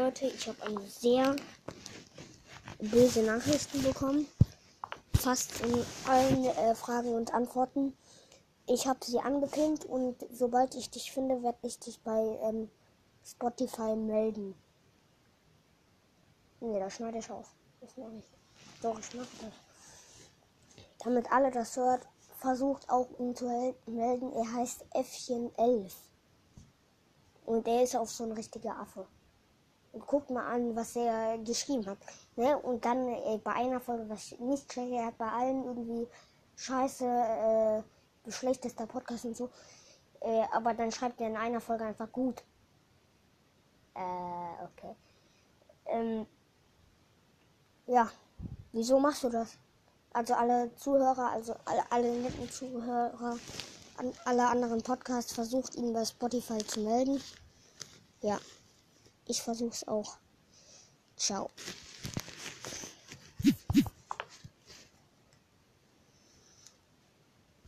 Leute, ich habe eine sehr böse Nachrichten bekommen. Fast in allen äh, Fragen und Antworten. Ich habe sie angepinnt und sobald ich dich finde, werde ich dich bei ähm, Spotify melden. Nee, das schneide ich auch. Das mache ich. Doch, ich mache das. Damit alle das hört, versucht auch ihn zu melden. Er heißt Äffchen 11. Und er ist auch so ein richtiger Affe. Und guckt mal an, was er geschrieben hat. Ne? Und dann äh, bei einer Folge, was ich nicht checke, er hat bei allen irgendwie scheiße, äh, schlechtester Podcast und so. Äh, aber dann schreibt er in einer Folge einfach gut. Äh, okay. Ähm, ja, wieso machst du das? Also alle Zuhörer, also alle, alle netten Zuhörer, an alle anderen Podcasts versucht ihn bei Spotify zu melden. Ja, ich versuch's auch. Ciao.